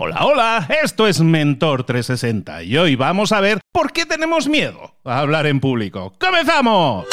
Hola, hola, esto es Mentor 360 y hoy vamos a ver por qué tenemos miedo a hablar en público. ¡Comenzamos!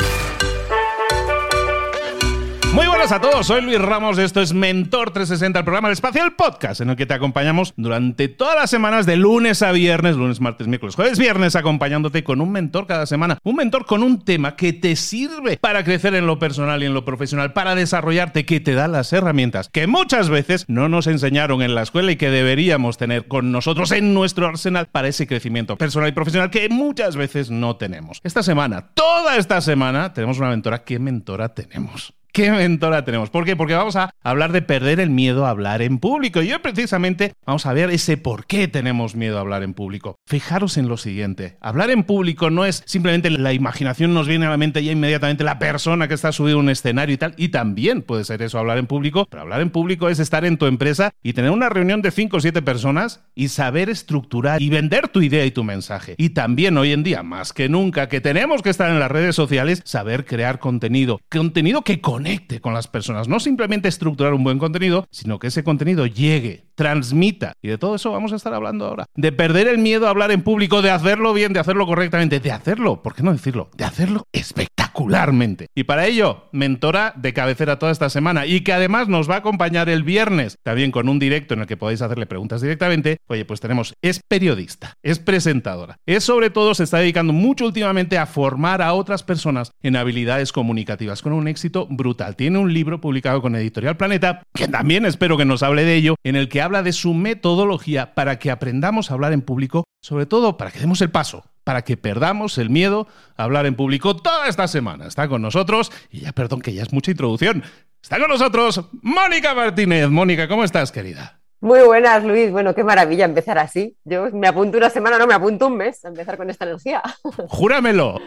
Muy buenas a todos, soy Luis Ramos, esto es Mentor 360, el programa de Espacial Podcast, en el que te acompañamos durante todas las semanas de lunes a viernes, lunes, martes, miércoles, jueves, viernes, acompañándote con un mentor cada semana, un mentor con un tema que te sirve para crecer en lo personal y en lo profesional, para desarrollarte, que te da las herramientas que muchas veces no nos enseñaron en la escuela y que deberíamos tener con nosotros en nuestro arsenal para ese crecimiento personal y profesional que muchas veces no tenemos. Esta semana, toda esta semana, tenemos una mentora. ¿Qué mentora tenemos? ¿Qué mentora tenemos? ¿Por qué? Porque vamos a hablar de perder el miedo a hablar en público. Y hoy precisamente vamos a ver ese por qué tenemos miedo a hablar en público. Fijaros en lo siguiente. Hablar en público no es simplemente la imaginación nos viene a la mente ya inmediatamente la persona que está subido a un escenario y tal. Y también puede ser eso hablar en público. Pero hablar en público es estar en tu empresa y tener una reunión de 5 o 7 personas y saber estructurar y vender tu idea y tu mensaje. Y también hoy en día, más que nunca, que tenemos que estar en las redes sociales, saber crear contenido. Contenido que con conecte con las personas. No simplemente estructurar un buen contenido, sino que ese contenido llegue, transmita. Y de todo eso vamos a estar hablando ahora. De perder el miedo a hablar en público, de hacerlo bien, de hacerlo correctamente, de hacerlo, ¿por qué no decirlo? De hacerlo espectacularmente. Y para ello, mentora de cabecera toda esta semana y que además nos va a acompañar el viernes, también con un directo en el que podéis hacerle preguntas directamente. Oye, pues tenemos, es periodista, es presentadora, es sobre todo, se está dedicando mucho últimamente a formar a otras personas en habilidades comunicativas con un éxito brutal tiene un libro publicado con Editorial Planeta, que también espero que nos hable de ello, en el que habla de su metodología para que aprendamos a hablar en público, sobre todo para que demos el paso, para que perdamos el miedo a hablar en público toda esta semana. Está con nosotros, y ya perdón que ya es mucha introducción, está con nosotros Mónica Martínez. Mónica, ¿cómo estás, querida? Muy buenas, Luis. Bueno, qué maravilla empezar así. Yo me apunto una semana, no me apunto un mes a empezar con esta energía. ¡Júramelo!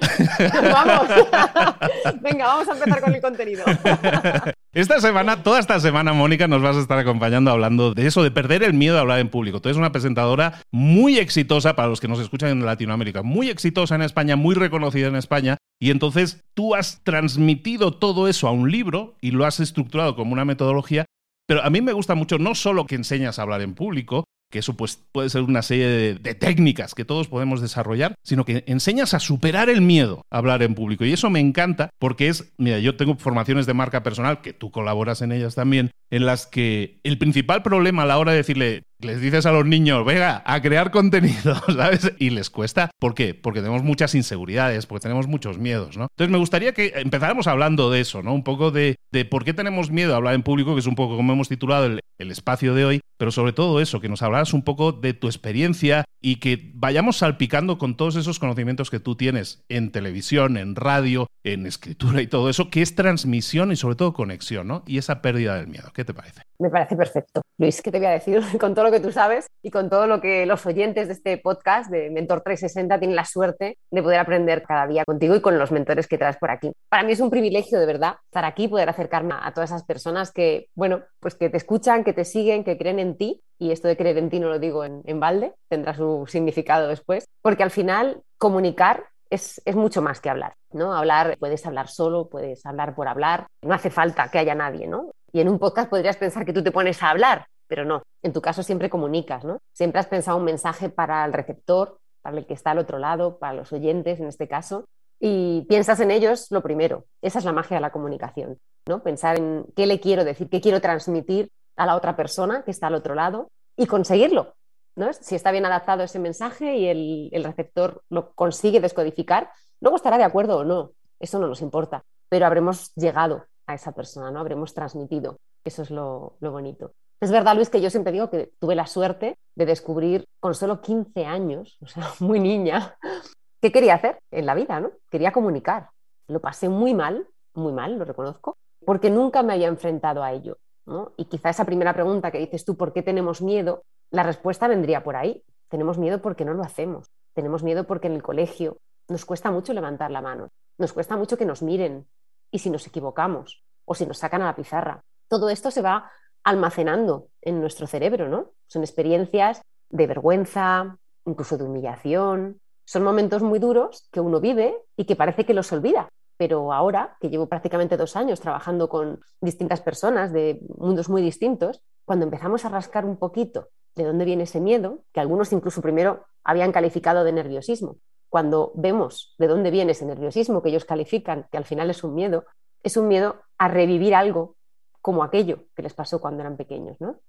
vamos. Venga, vamos a empezar con el contenido. Esta semana, toda esta semana, Mónica, nos vas a estar acompañando hablando de eso, de perder el miedo a hablar en público. Tú eres una presentadora muy exitosa para los que nos escuchan en Latinoamérica, muy exitosa en España, muy reconocida en España. Y entonces tú has transmitido todo eso a un libro y lo has estructurado como una metodología pero a mí me gusta mucho no solo que enseñas a hablar en público, que eso pues, puede ser una serie de, técnicas que todos podemos desarrollar, sino que enseñas a superar el miedo a hablar en público. Y eso me encanta porque es, mira, yo tengo formaciones de marca personal, que tú colaboras en ellas también, en las que el principal problema a la hora de decirle, les dices a los niños, venga, a crear contenido, ¿sabes? Y les cuesta. ¿Por qué? Porque tenemos muchas inseguridades, porque tenemos muchos miedos, ¿no? Entonces me gustaría que empezáramos hablando de eso, ¿no? Un poco de, por qué tenemos miedo a hablar en público, que es un poco como hemos titulado el, el espacio de hoy, pero sobre todo eso, que nos hablaras un poco de tu experiencia y que vayamos salpicando con todos esos conocimientos que tú tienes en televisión, en radio, en escritura y todo eso, que es transmisión y sobre todo conexión, ¿no? Y esa pérdida del miedo. ¿Qué te parece? Me parece perfecto. Luis, ¿qué te voy a decir? Con todo lo que tú sabes y con todo lo que los oyentes de este podcast de Mentor 360 tienen la suerte de poder aprender cada día contigo y con los mentores que traes por aquí. Para mí es un privilegio de verdad estar aquí, poder acercarme a todas esas personas que, bueno, pues que te escuchan, que te siguen, que creen en ti. Y esto de creer en ti no lo digo en, en balde, tendrá su significado después, porque al final comunicar es, es, mucho más que hablar, ¿no? Hablar, puedes hablar solo, puedes hablar por hablar, no hace falta que haya nadie, ¿no? Y en un podcast podrías pensar que tú te pones a hablar, pero no, en tu caso siempre comunicas, ¿no? Siempre has pensado un mensaje para el receptor, para el que está al otro lado, para los oyentes en este caso, y piensas en ellos lo primero. Esa es la magia de la comunicación, ¿no? Pensar en qué le quiero decir, qué quiero transmitir a la otra persona que está al otro lado y conseguirlo, ¿no? Si está bien adaptado ese mensaje y el, el, receptor lo consigue descodificar, luego estará de acuerdo o no, eso no nos importa, pero habremos llegado a esa persona, ¿no? Habremos transmitido. Eso es lo, bonito. Es verdad, Luis, que yo siempre digo que tuve la suerte de descubrir con solo 15 años, o sea, muy niña, qué quería hacer en la vida, ¿no? Quería comunicar. Lo pasé muy mal, muy mal, lo reconozco, porque nunca me había enfrentado a ello. ¿no? Y quizá esa primera pregunta que dices tú, ¿por qué tenemos miedo? La respuesta vendría por ahí. Tenemos miedo porque no lo hacemos. Tenemos miedo porque en el colegio nos cuesta mucho levantar la mano. Nos cuesta mucho que nos miren. Y si nos equivocamos o si nos sacan a la pizarra. Todo esto se va almacenando en nuestro cerebro, ¿no? Son experiencias de vergüenza, incluso de humillación. Son momentos muy duros que uno vive y que parece que los olvida. Pero ahora, que llevo prácticamente dos años trabajando con distintas personas de mundos muy distintos, cuando empezamos a rascar un poquito de dónde viene ese miedo, que algunos incluso primero habían calificado de nerviosismo. Cuando vemos de dónde viene ese nerviosismo que ellos califican, que al final es un miedo, es un miedo a revivir algo como aquello que les pasó cuando eran pequeños. ¿no?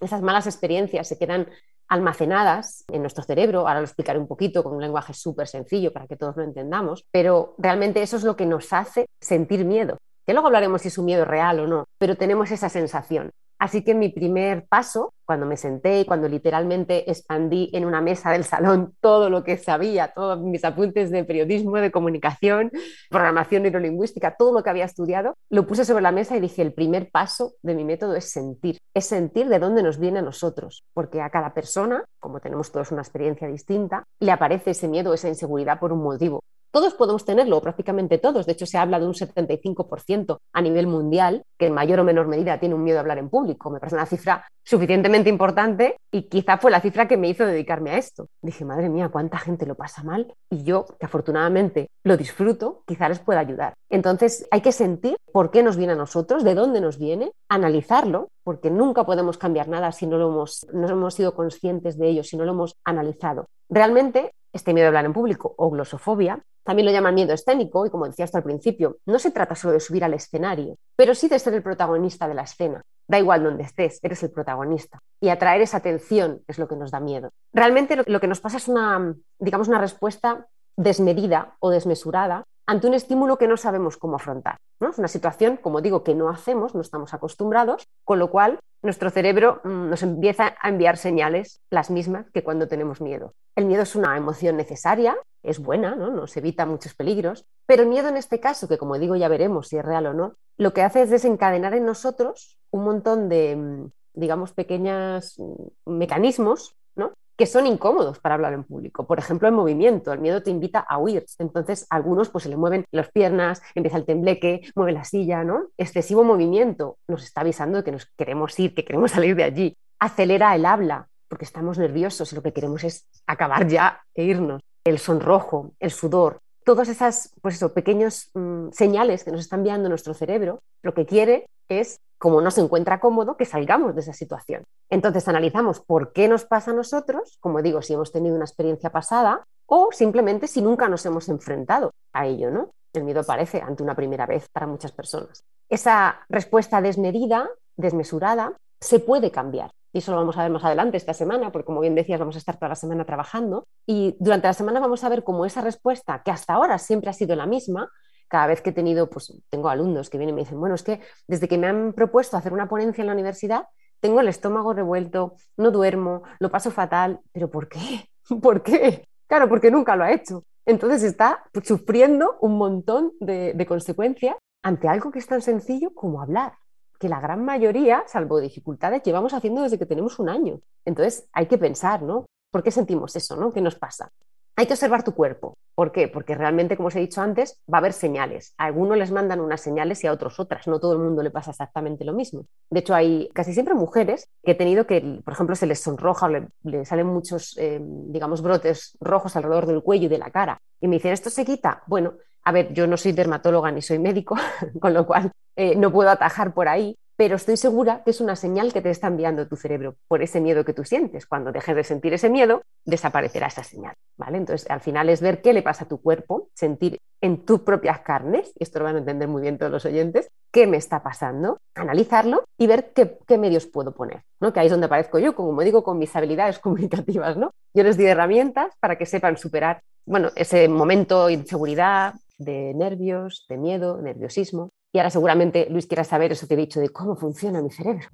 Esas malas experiencias se quedan almacenadas en nuestro cerebro, ahora lo explicaré un poquito con un lenguaje súper sencillo para que todos lo entendamos, pero realmente eso es lo que nos hace sentir miedo, que luego hablaremos si es un miedo real o no, pero tenemos esa sensación. Así que mi primer paso, cuando me senté y cuando literalmente expandí en una mesa del salón todo lo que sabía, todos mis apuntes de periodismo, de comunicación, programación neurolingüística, todo lo que había estudiado, lo puse sobre la mesa y dije, el primer paso de mi método es sentir, es sentir de dónde nos viene a nosotros, porque a cada persona, como tenemos todos una experiencia distinta, le aparece ese miedo, esa inseguridad por un motivo. Todos podemos tenerlo, prácticamente todos. De hecho, se habla de un 75% a nivel mundial que en mayor o menor medida tiene un miedo a hablar en público. Me parece una cifra suficientemente importante y quizá fue la cifra que me hizo dedicarme a esto. Dije, madre mía, cuánta gente lo pasa mal y yo, que afortunadamente lo disfruto, quizá les pueda ayudar. Entonces, hay que sentir por qué nos viene a nosotros, de dónde nos viene, analizarlo, porque nunca podemos cambiar nada si no lo hemos, no hemos sido conscientes de ello, si no lo hemos analizado. Realmente este miedo a hablar en público o glosofobia, también lo llaman miedo escénico y como decía hasta al principio, no se trata solo de subir al escenario, pero sí de ser el protagonista de la escena. Da igual donde estés, eres el protagonista. Y atraer esa atención es lo que nos da miedo. Realmente lo, que nos pasa es una, digamos, una respuesta desmedida o desmesurada ante un estímulo que no sabemos cómo afrontar. ¿no? Es una situación, como digo, que no hacemos, no estamos acostumbrados, con lo cual nuestro cerebro mm, nos empieza a enviar señales, las mismas que cuando tenemos miedo. El miedo es una emoción necesaria, es buena, ¿no? nos evita muchos peligros, pero el miedo en este caso, que como digo ya veremos si es real o no, lo que hace es desencadenar en nosotros un montón de, mm, digamos, pequeños mm, mecanismos ¿no? Que son incómodos para hablar en público. Por ejemplo, el movimiento, el miedo te invita a huir. Entonces, algunos pues se le mueven las piernas, empieza el tembleque, mueve la silla, ¿no? Excesivo movimiento nos está avisando de que nos queremos ir, que queremos salir de allí. Acelera el habla, porque estamos nerviosos y lo que queremos es acabar ya e irnos. El sonrojo, el sudor, todas esas pues pequeños mm, señales que nos está enviando nuestro cerebro, lo que quiere es como no se encuentra cómodo, que salgamos de esa situación. Entonces analizamos por qué nos pasa a nosotros, como digo, si hemos tenido una experiencia pasada o simplemente si nunca nos hemos enfrentado a ello, ¿no? El miedo aparece ante una primera vez para muchas personas. Esa respuesta desmedida, desmesurada, se puede cambiar. Y eso lo vamos a ver más adelante esta semana, porque como bien decías, vamos a estar toda la semana trabajando. Y durante la semana vamos a ver cómo esa respuesta, que hasta ahora siempre ha sido la misma, cada vez que he tenido, pues tengo alumnos que vienen y me dicen, bueno, es que desde que me han propuesto hacer una ponencia en la universidad, tengo el estómago revuelto, no duermo, lo paso fatal, pero ¿por qué? ¿Por qué? Claro, porque nunca lo ha hecho. Entonces está sufriendo un montón de, de consecuencias ante algo que es tan sencillo como hablar, que la gran mayoría, salvo dificultades, llevamos haciendo desde que tenemos un año. Entonces hay que pensar, ¿no? ¿Por qué sentimos eso, ¿no? ¿Qué nos pasa? Hay que observar tu cuerpo. ¿Por qué? Porque realmente, como os he dicho antes, va a haber señales. A algunos les mandan unas señales y a otros otras. No todo el mundo le pasa exactamente lo mismo. De hecho, hay casi siempre mujeres que he tenido que, por ejemplo, se les sonroja o le, salen muchos, eh, digamos, brotes rojos alrededor del cuello y de la cara. Y me dicen, ¿esto se quita? Bueno, a ver, yo no soy dermatóloga ni soy médico, con lo cual eh, no puedo atajar por ahí, pero estoy segura que es una señal que te está enviando tu cerebro por ese miedo que tú sientes. Cuando dejes de sentir ese miedo, desaparecerá esa señal, ¿vale? Entonces, al final es ver qué le pasa a tu cuerpo, sentir en tus propias carnes, y esto lo van a entender muy bien todos los oyentes, qué me está pasando, analizarlo y ver qué, medios puedo poner, ¿no? Que ahí es donde aparezco yo, como digo, con mis habilidades comunicativas, ¿no? Yo les di herramientas para que sepan superar, bueno, ese momento de inseguridad, de nervios, de miedo, nerviosismo, y ahora seguramente Luis quiera saber eso que he dicho de cómo funciona mi cerebro.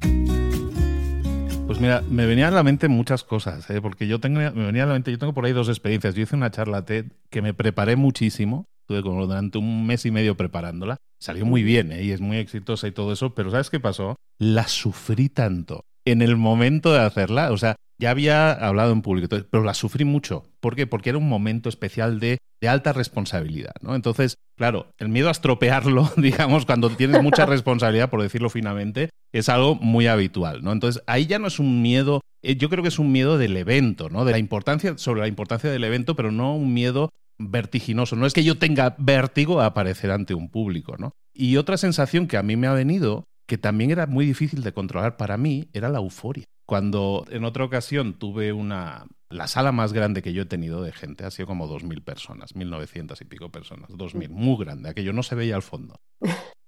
Pues mira, me venían a la mente muchas cosas, ¿eh? porque yo tengo, me venía a la mente, yo tengo por ahí dos experiencias. Yo hice una charla TED que me preparé muchísimo, estuve como durante un mes y medio preparándola. Salió muy bien ¿eh? y es muy exitosa y todo eso, pero ¿sabes qué pasó? La sufrí tanto en el momento de hacerla. O sea, ya había hablado en público, pero la sufrí mucho. ¿Por qué? Porque era un momento especial de, alta responsabilidad, ¿no? Entonces, claro, el miedo a estropearlo, digamos, cuando tienes mucha responsabilidad, por decirlo finamente, es algo muy habitual, ¿no? Entonces, ahí ya no es un miedo, eh, yo creo que es un miedo del evento, ¿no? De la importancia, sobre la importancia del evento, pero no un miedo vertiginoso. No es que yo tenga vértigo a aparecer ante un público, ¿no? Y otra sensación que a mí me ha venido que también era muy difícil de controlar para mí, era la euforia. Cuando en otra ocasión tuve una... La sala más grande que yo he tenido de gente ha sido como 2.000 personas, 1.900 y pico personas, 2.000, muy grande, aquello no se veía al fondo.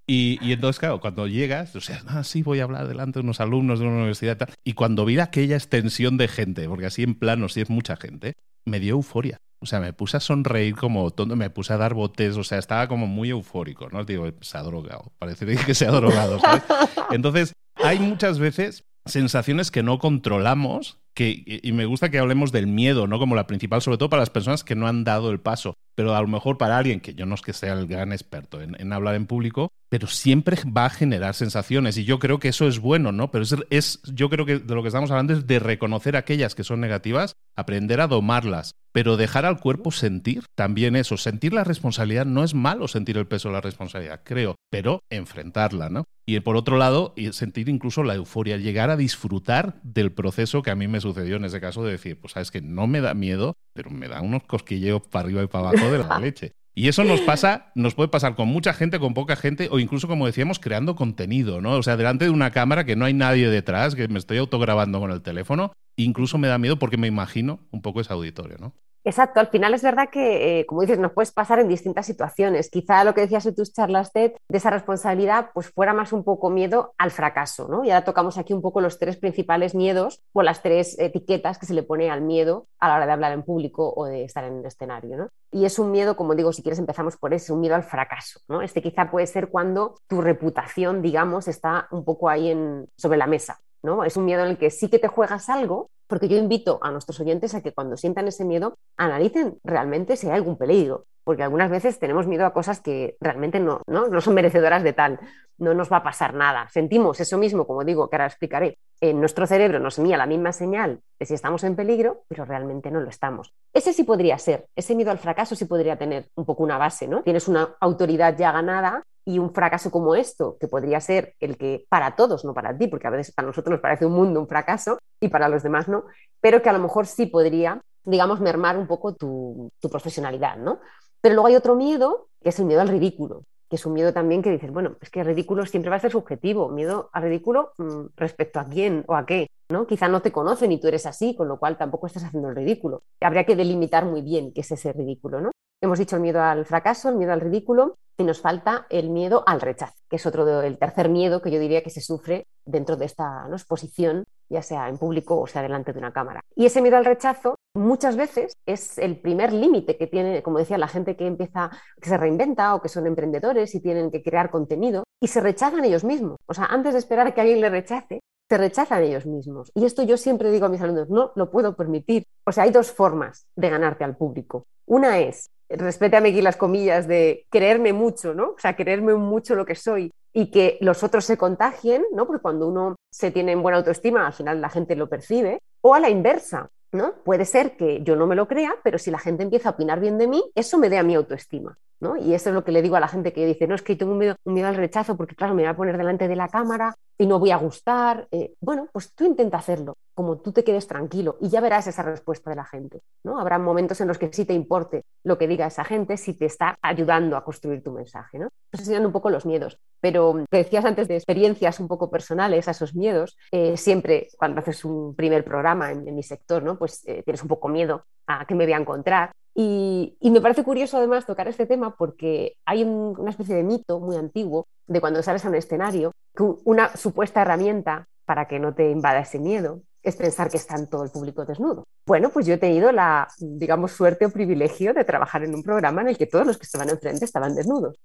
Y, y, entonces, claro, cuando llegas, o sea, ah, sí, voy a hablar delante de unos alumnos de una universidad y tal. Y cuando vi aquella extensión de gente, porque así en plano sí es mucha gente, me dio euforia. O sea, me puse a sonreír como tonto, me puse a dar botes, o sea, estaba como muy eufórico, ¿no? Digo, se ha drogado, parece que se ha drogado, ¿sabes? Entonces, hay muchas veces sensaciones que no controlamos que, y me gusta que hablemos del miedo, ¿no? Como la principal, sobre todo para las personas que no han dado el paso. Pero a lo mejor para alguien, que yo no es que sea el gran experto en, hablar en público, pero siempre va a generar sensaciones. Y yo creo que eso es bueno, ¿no? Pero es, es, yo creo que de lo que estamos hablando es de reconocer aquellas que son negativas, aprender a domarlas, pero dejar al cuerpo sentir también eso. Sentir la responsabilidad no es malo sentir el peso de la responsabilidad, creo, pero enfrentarla, ¿no? Y por otro lado, sentir incluso la euforia, llegar a disfrutar del proceso que a mí me sucedió en ese caso de decir, pues sabes que no me da miedo, pero me da unos cosquilleos para arriba y para abajo de la leche. Y eso nos pasa, nos puede pasar con mucha gente, con poca gente, o incluso, como decíamos, creando contenido, ¿no? O sea, delante de una cámara que no hay nadie detrás, que me estoy autograbando con el teléfono, incluso me da miedo porque me imagino un poco ese auditorio, ¿no? Exacto, al final es verdad que, eh, como dices, nos puedes pasar en distintas situaciones. Quizá lo que decías en tus charlas, Ted, de esa responsabilidad, pues fuera más un poco miedo al fracaso, ¿no? Y ahora tocamos aquí un poco los tres principales miedos o las tres etiquetas que se le pone al miedo a la hora de hablar en público o de estar en un escenario, ¿no? Y es un miedo, como digo, si quieres empezamos por ese, un miedo al fracaso, ¿no? Este quizá puede ser cuando tu reputación, digamos, está un poco ahí en, sobre la mesa. ¿no? Es un miedo en el que sí que te juegas algo, porque yo invito a nuestros oyentes a que cuando sientan ese miedo analicen realmente si hay algún peligro, porque algunas veces tenemos miedo a cosas que realmente no, no, son merecedoras de tal, no nos va a pasar nada. Sentimos eso mismo, como digo, que ahora explicaré. En nuestro cerebro nos envía la misma señal de si estamos en peligro, pero realmente no lo estamos. Ese sí podría ser, ese miedo al fracaso sí podría tener un poco una base, ¿no? Tienes una autoridad ya ganada y un fracaso como esto, que podría ser el que para todos, no para ti, porque a veces para nosotros nos parece un mundo un fracaso y para los demás no, pero que a lo mejor sí podría, digamos, mermar un poco tu, profesionalidad, ¿no? Pero luego hay otro miedo, que es el miedo al ridículo, que es un miedo también que dices, bueno, es que el ridículo siempre va a ser subjetivo, miedo al ridículo mm, respecto a quién o a qué, ¿no? Quizá no te conocen y tú eres así, con lo cual tampoco estás haciendo el ridículo. Habría que delimitar muy bien qué es ese ridículo, ¿no? Hemos dicho el miedo al fracaso, el miedo al ridículo y nos falta el miedo al rechazo, que es otro el tercer miedo que yo diría que se sufre dentro de esta exposición, ya sea en público o sea delante de una cámara. Y ese miedo al rechazo muchas veces es el primer límite que tiene, como decía, la gente que empieza, que se reinventa o que son emprendedores y tienen que crear contenido y se rechazan ellos mismos. O sea, antes de esperar a que alguien le rechace, se rechazan ellos mismos. Y esto yo siempre digo a mis alumnos, no lo puedo permitir. O sea, hay dos formas de ganarte al público. Una es respétame aquí las comillas de creerme mucho, ¿no? O sea, creerme mucho lo que soy y que los otros se contagien, ¿no? Porque cuando uno se tiene en buena autoestima, al final la gente lo percibe. O a la inversa, ¿no? Puede ser que yo no me lo crea, pero si la gente empieza a opinar bien de mí, eso me dé a mi autoestima, ¿no? Y eso es lo que le digo a la gente que dice, no, es que tengo un miedo, un miedo al rechazo porque, claro, me voy a poner delante de la cámara y no voy a gustar. Eh, bueno, pues tú intenta hacerlo, como tú te quedes tranquilo y ya verás esa respuesta de la gente, ¿no? Habrá momentos en los que sí te importe lo que diga esa gente si te está ayudando a construir tu mensaje, ¿no? Entonces un poco los miedos. Pero te decías antes de experiencias un poco personales a esos miedos, eh, siempre cuando haces un primer programa en, mi sector, ¿no? Pues eh, tienes un poco miedo a qué me voy a encontrar. Y, me parece curioso además tocar este tema porque hay una especie de mito muy antiguo de cuando sales a un escenario, que una supuesta herramienta para que no te invada ese miedo es pensar que está en todo el público desnudo. Bueno, pues yo he tenido la, digamos, suerte o privilegio de trabajar en un programa en el que todos los que estaban enfrente estaban desnudos.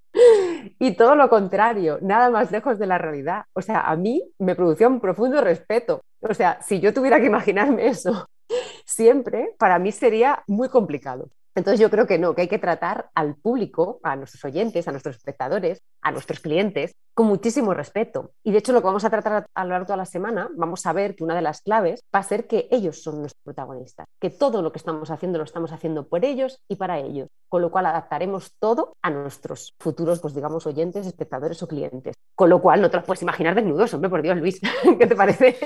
Y todo lo contrario, nada más lejos de la realidad. O sea, a mí me producía un profundo respeto. O sea, si yo tuviera que imaginarme eso siempre, para mí sería muy complicado. Entonces yo creo que no, que hay que tratar al público, a nuestros oyentes, a nuestros espectadores, a nuestros clientes, con muchísimo respeto. Y de hecho lo que vamos a tratar a lo largo de la semana, vamos a ver que una de las claves va a ser que ellos son nuestros protagonistas, que todo lo que estamos haciendo lo estamos haciendo por ellos y para ellos, con lo cual adaptaremos todo a nuestros futuros, pues digamos, oyentes, espectadores o clientes. Con lo cual no te lo puedes imaginar desnudos, hombre, por Dios, Luis, ¿qué te parece?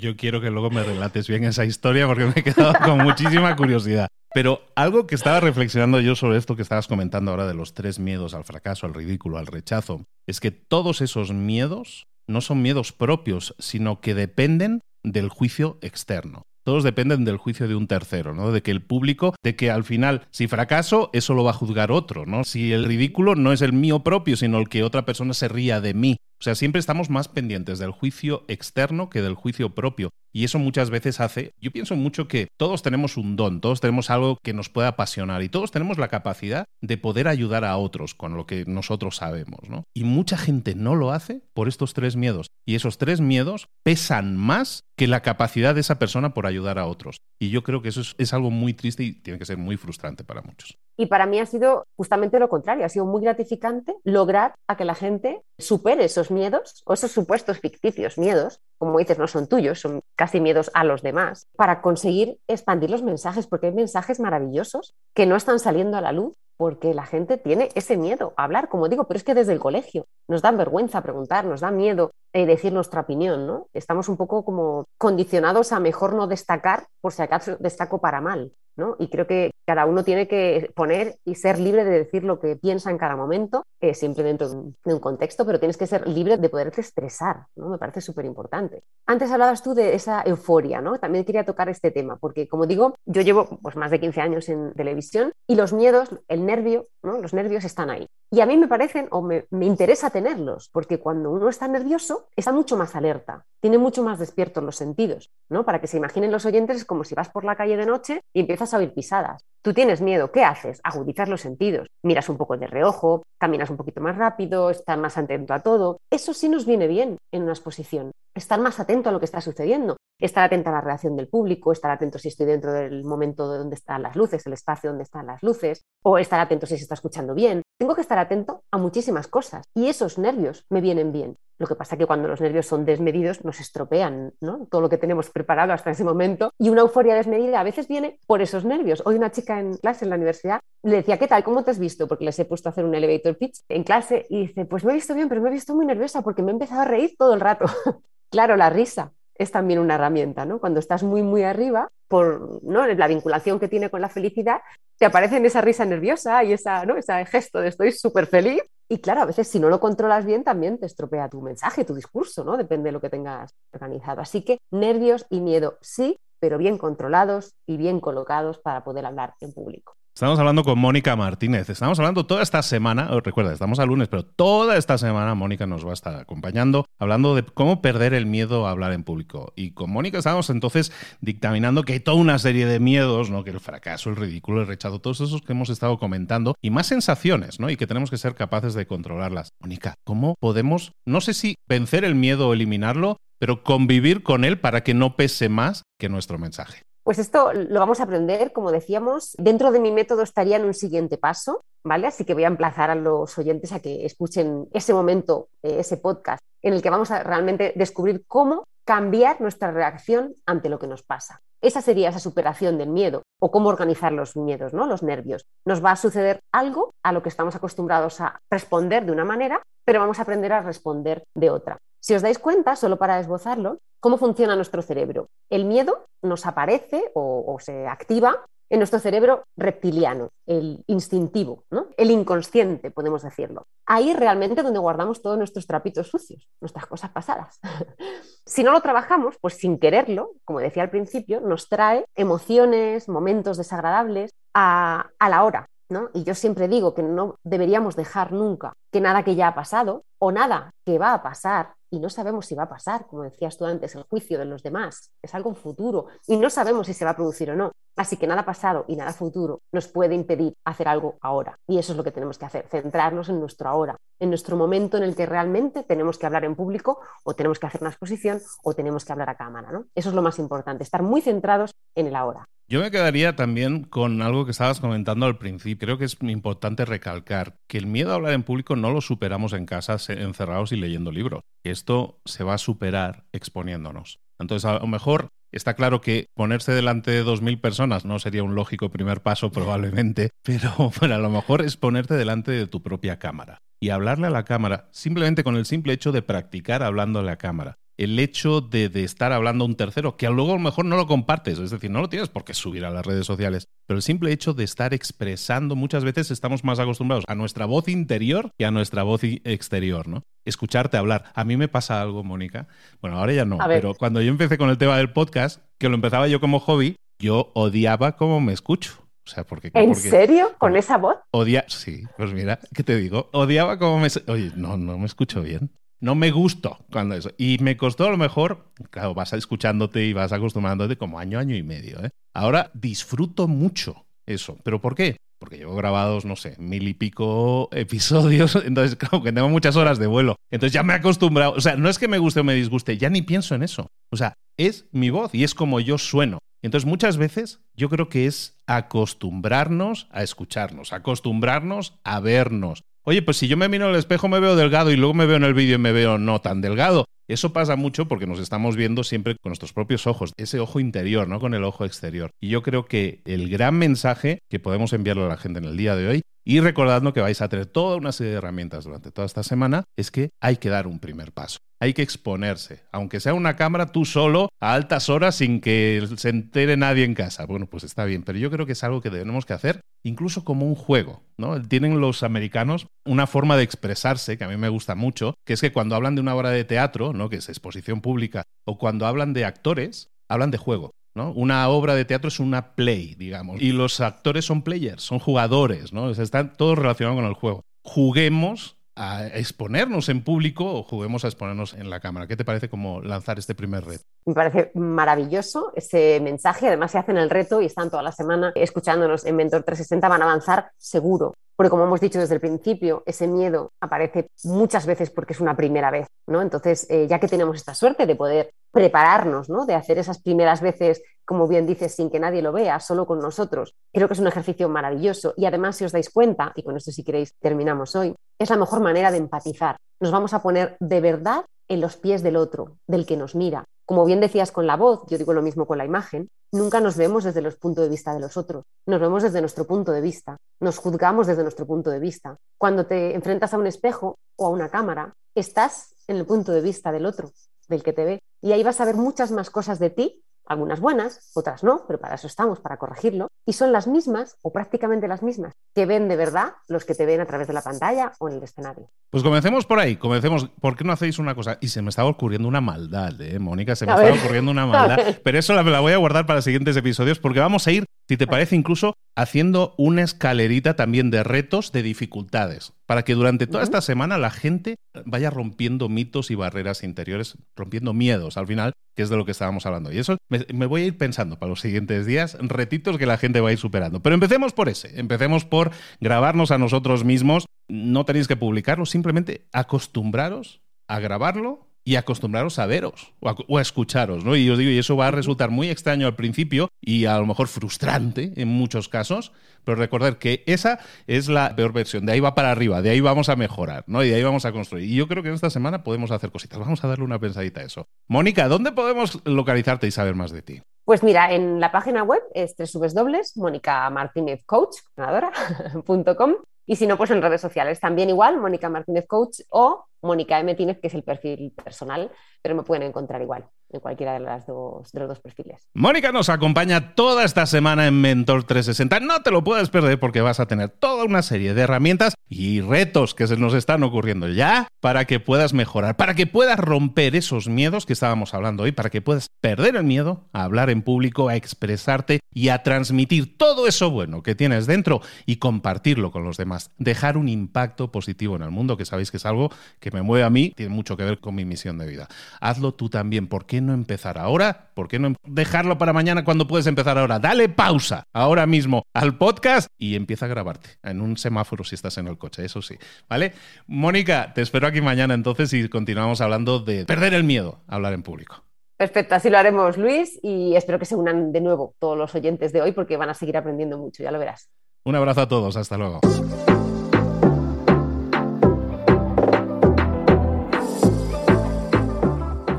yo quiero que luego me relates bien esa historia porque me he quedado con muchísima curiosidad. Pero algo que estaba reflexionando yo sobre esto que estabas comentando ahora de los tres miedos al fracaso, al ridículo, al rechazo, es que todos esos miedos no son miedos propios, sino que dependen del juicio externo. Todos dependen del juicio de un tercero, ¿no? De que el público, de que al final, si fracaso, eso lo va a juzgar otro, ¿no? Si el ridículo no es el mío propio, sino el que otra persona se ría de mí. O sea, siempre estamos más pendientes del juicio externo que del juicio propio. Y eso muchas veces hace, yo pienso mucho que todos tenemos un don, todos tenemos algo que nos puede apasionar y todos tenemos la capacidad de poder ayudar a otros con lo que nosotros sabemos, ¿no? Y mucha gente no lo hace por estos tres miedos. Y esos tres miedos pesan más que la capacidad de esa persona por ayudar a otros. Y yo creo que eso es, es algo muy triste y tiene que ser muy frustrante para muchos. Y para mí ha sido justamente lo contrario, ha sido muy gratificante lograr a que la gente supere esos miedos o esos supuestos ficticios miedos, como dices, no son tuyos, son casi miedos a los demás, para conseguir expandir los mensajes, porque hay mensajes maravillosos que no están saliendo a la luz porque la gente tiene ese miedo a hablar, como digo, pero es que desde el colegio nos dan vergüenza preguntar, nos da miedo eh, decir nuestra opinión, ¿no? Estamos un poco como condicionados a mejor no destacar por si acaso destaco para mal. Y creo que cada uno tiene que poner y ser libre de decir lo que piensa en cada momento, eh, siempre dentro de un, contexto, pero tienes que ser libre de poderte expresar, ¿no? Me parece súper importante. Antes hablabas tú de esa euforia, ¿no? También quería tocar este tema, porque como digo, yo llevo pues, más de 15 años en televisión y los miedos, el nervio, ¿no? Los nervios están ahí. Y a mí me parecen, o me, me interesa tenerlos, porque cuando uno está nervioso, está mucho más alerta, tiene mucho más despiertos los sentidos, ¿no? Para que se imaginen los oyentes, es como si vas por la calle de noche y empiezas a oír pisadas. Tú tienes miedo, ¿qué haces? Agudizar los sentidos. Miras un poco de reojo, caminas un poquito más rápido, estás más atento a todo. Eso sí nos viene bien en una exposición. Estar más atento a lo que está sucediendo, estar atento a la reacción del público, estar atento si estoy dentro del momento de donde están las luces, el espacio donde están las luces, o estar atento si se está escuchando bien. Tengo que estar atento a muchísimas cosas y esos nervios me vienen bien. Lo que pasa es que cuando los nervios son desmedidos nos estropean ¿no? todo lo que tenemos preparado hasta ese momento y una euforia desmedida a veces viene por esos nervios. Hoy una chica en clase en la universidad le decía, ¿qué tal? ¿Cómo te has visto? Porque les he puesto a hacer un elevator pitch en clase y dice, pues me he visto bien, pero me he visto muy nerviosa porque me he empezado a reír todo el rato. claro, la risa es también una herramienta, ¿no? Cuando estás muy, muy arriba, por ¿no? la vinculación que tiene con la felicidad, te aparece esa risa nerviosa y esa, ¿no? ese gesto de estoy súper feliz y claro, a veces si no lo controlas bien también te estropea tu mensaje, tu discurso, ¿no? Depende de lo que tengas organizado. Así que nervios y miedo sí, pero bien controlados y bien colocados para poder hablar en público. Estamos hablando con Mónica Martínez. Estamos hablando toda esta semana, recuerda, estamos a lunes, pero toda esta semana Mónica nos va a estar acompañando, hablando de cómo perder el miedo a hablar en público. Y con Mónica estamos entonces dictaminando que hay toda una serie de miedos, ¿no? Que el fracaso, el ridículo, el rechazo, todos esos que hemos estado comentando, y más sensaciones, ¿no? Y que tenemos que ser capaces de controlarlas. Mónica, ¿cómo podemos, no sé si vencer el miedo o eliminarlo, pero convivir con él para que no pese más que nuestro mensaje? Pues esto lo vamos a aprender, como decíamos, dentro de mi método estaría en un siguiente paso, ¿vale? Así que voy a emplazar a los oyentes a que escuchen ese momento, eh, ese podcast, en el que vamos a realmente descubrir cómo cambiar nuestra reacción ante lo que nos pasa. Esa sería esa superación del miedo o cómo organizar los miedos, ¿no? Los nervios. Nos va a suceder algo a lo que estamos acostumbrados a responder de una manera, pero vamos a aprender a responder de otra. Si os dais cuenta, solo para esbozarlo, cómo funciona nuestro cerebro. El miedo nos aparece o, se activa en nuestro cerebro reptiliano, el instintivo, el inconsciente, podemos decirlo. Ahí realmente donde guardamos todos nuestros trapitos sucios, nuestras cosas pasadas. si no lo trabajamos, pues sin quererlo, como decía al principio, nos trae emociones, momentos desagradables a la hora. Y yo siempre digo que no deberíamos dejar nunca que nada que ya ha pasado o nada que va a pasar y no sabemos si va a pasar, como decías tú antes, el juicio de los demás es algo futuro y no sabemos si se va a producir o no. Así que nada pasado y nada futuro nos puede impedir hacer algo ahora. Y eso es lo que tenemos que hacer, centrarnos en nuestro ahora, en nuestro momento en el que realmente tenemos que hablar en público o tenemos que hacer una exposición o tenemos que hablar a cámara. ¿no? Eso es lo más importante, estar muy centrados en el ahora. Yo me quedaría también con algo que estabas comentando al principio. Creo que es importante recalcar que el miedo a hablar en público no lo superamos en casa encerrados y leyendo libros. Esto se va a superar exponiéndonos. Entonces, a lo mejor está claro que ponerse delante de 2.000 personas no sería un lógico primer paso probablemente, pero a lo mejor es ponerte delante de tu propia cámara y hablarle a la cámara simplemente con el simple hecho de practicar hablando a la cámara el hecho de, estar hablando a un tercero, que luego a lo mejor no lo compartes, es decir, no lo tienes por qué subir a las redes sociales, pero el simple hecho de estar expresando, muchas veces estamos más acostumbrados a nuestra voz interior que a nuestra voz exterior, ¿no? escucharte hablar. A mí me pasa algo, Mónica. Bueno, ahora ya no, pero cuando yo empecé con el tema del podcast, que lo empezaba yo como hobby, yo odiaba cómo me escucho. O sea, porque, ¿En serio? ¿Con esa voz? Odia, sí, pues mira, ¿qué te digo? Odiaba cómo me... Oye, no, no me escucho bien. No me gustó cuando eso. Y me costó a lo mejor, claro, vas escuchándote y vas acostumbrándote como año, año y medio. ¿eh? Ahora disfruto mucho eso. ¿Pero por qué? Porque llevo grabados, no sé, mil y pico episodios, entonces claro que tengo muchas horas de vuelo. Entonces ya me he acostumbrado, o sea, no es que me guste o me disguste, ya ni pienso en eso. O sea, es mi voz y es como yo sueno. Entonces muchas veces yo creo que es acostumbrarnos a escucharnos, acostumbrarnos a vernos. Oye, pues si yo me miro al espejo me veo delgado y luego me veo en el vídeo y me veo no tan delgado. Eso pasa mucho porque nos estamos viendo siempre con nuestros propios ojos, ese ojo interior, no con el ojo exterior. Y yo creo que el gran mensaje que podemos enviarle a la gente en el día de hoy y recordando que vais a tener toda una serie de herramientas durante toda esta semana, es que hay que dar un primer paso. Hay que exponerse, aunque sea una cámara tú solo a altas horas sin que se entere nadie en casa. Bueno, pues está bien, pero yo creo que es algo que tenemos que hacer incluso como un juego, ¿no? Tienen los americanos una forma de expresarse que a mí me gusta mucho, que es que cuando hablan de una obra de teatro, ¿no? Que es exposición pública, o cuando hablan de actores, hablan de juego. ¿no? Una obra de teatro es una play, digamos. Y los actores son players, son jugadores, ¿no? están todos relacionados con el juego. Juguemos a exponernos en público o juguemos a exponernos en la cámara. ¿Qué te parece como lanzar este primer reto? Me parece maravilloso ese mensaje. Además, se hacen el reto y están toda la semana escuchándonos en Mentor 360. Van a avanzar seguro. Porque como hemos dicho desde el principio, ese miedo aparece muchas veces porque es una primera vez, ¿no? Entonces, eh, ya que tenemos esta suerte de poder prepararnos, ¿no? De hacer esas primeras veces, como bien dices, sin que nadie lo vea, solo con nosotros, creo que es un ejercicio maravilloso. Y además, si os dais cuenta, y con esto si queréis terminamos hoy, es la mejor manera de empatizar. Nos vamos a poner de verdad en los pies del otro, del que nos mira. Como bien decías con la voz, yo digo lo mismo con la imagen, nunca nos vemos desde los puntos de vista de los otros, nos vemos desde nuestro punto de vista, nos juzgamos desde nuestro punto de vista. Cuando te enfrentas a un espejo o a una cámara, estás en el punto de vista del otro, del que te ve, y ahí vas a ver muchas más cosas de ti algunas buenas, otras no, pero para eso estamos, para corregirlo, y son las mismas o prácticamente las mismas que ven de verdad los que te ven a través de la pantalla o en el escenario. Pues comencemos por ahí, comencemos. ¿Por qué no hacéis una cosa? Y se me estaba ocurriendo una maldad, ¿eh? Mónica, se me estaba ocurriendo una maldad, pero eso la, la voy a guardar para siguientes episodios porque vamos a ir si te parece, incluso haciendo una escalerita también de retos, de dificultades, para que durante toda esta semana la gente vaya rompiendo mitos y barreras interiores, rompiendo miedos al final, que es de lo que estábamos hablando. Y eso me, voy a ir pensando para los siguientes días, retitos que la gente va a ir superando. Pero empecemos por ese, empecemos por grabarnos a nosotros mismos. No tenéis que publicarlo, simplemente acostumbraros a grabarlo y acostumbraros a veros o a, escucharos, ¿no? Y os digo, y eso va a resultar muy extraño al principio y a lo mejor frustrante en muchos casos, pero recordad que esa es la peor versión, de ahí va para arriba, de ahí vamos a mejorar, ¿no? Y de ahí vamos a construir. Y yo creo que en esta semana podemos hacer cositas, vamos a darle una pensadita a eso. Mónica, ¿dónde podemos localizarte y saber más de ti? Pues mira, en la página web es www.monicamartinezcoach.com y si no, pues en redes sociales también igual, Mónica Martínez Coach o Mónica M. Tínez, que es el perfil personal, pero me pueden encontrar igual en cualquiera de, las dos, de los dos perfiles. Mónica nos acompaña toda esta semana en Mentor 360. No te lo puedes perder porque vas a tener toda una serie de herramientas y retos que se nos están ocurriendo ya para que puedas mejorar, para que puedas romper esos miedos que estábamos hablando hoy, para que puedas perder el miedo a hablar en público, a expresarte y a transmitir todo eso bueno que tienes dentro y compartirlo con los demás. Dejar un impacto positivo en el mundo, que sabéis que es algo que me mueve a mí, tiene mucho que ver con mi misión de vida. Hazlo tú también. ¿Por qué no empezar ahora? ¿Por qué no em-, dejarlo para mañana cuando puedes empezar ahora? Dale pausa ahora mismo al podcast y empieza a grabarte en un semáforo si estás en el coche, eso sí. ¿Vale? Mónica, te espero aquí mañana entonces y continuamos hablando de perder el miedo a hablar en público. Perfecto, así lo haremos, Luis, y espero que se unan de nuevo todos los oyentes de hoy porque van a seguir aprendiendo mucho, ya lo verás. Un abrazo a todos, hasta luego.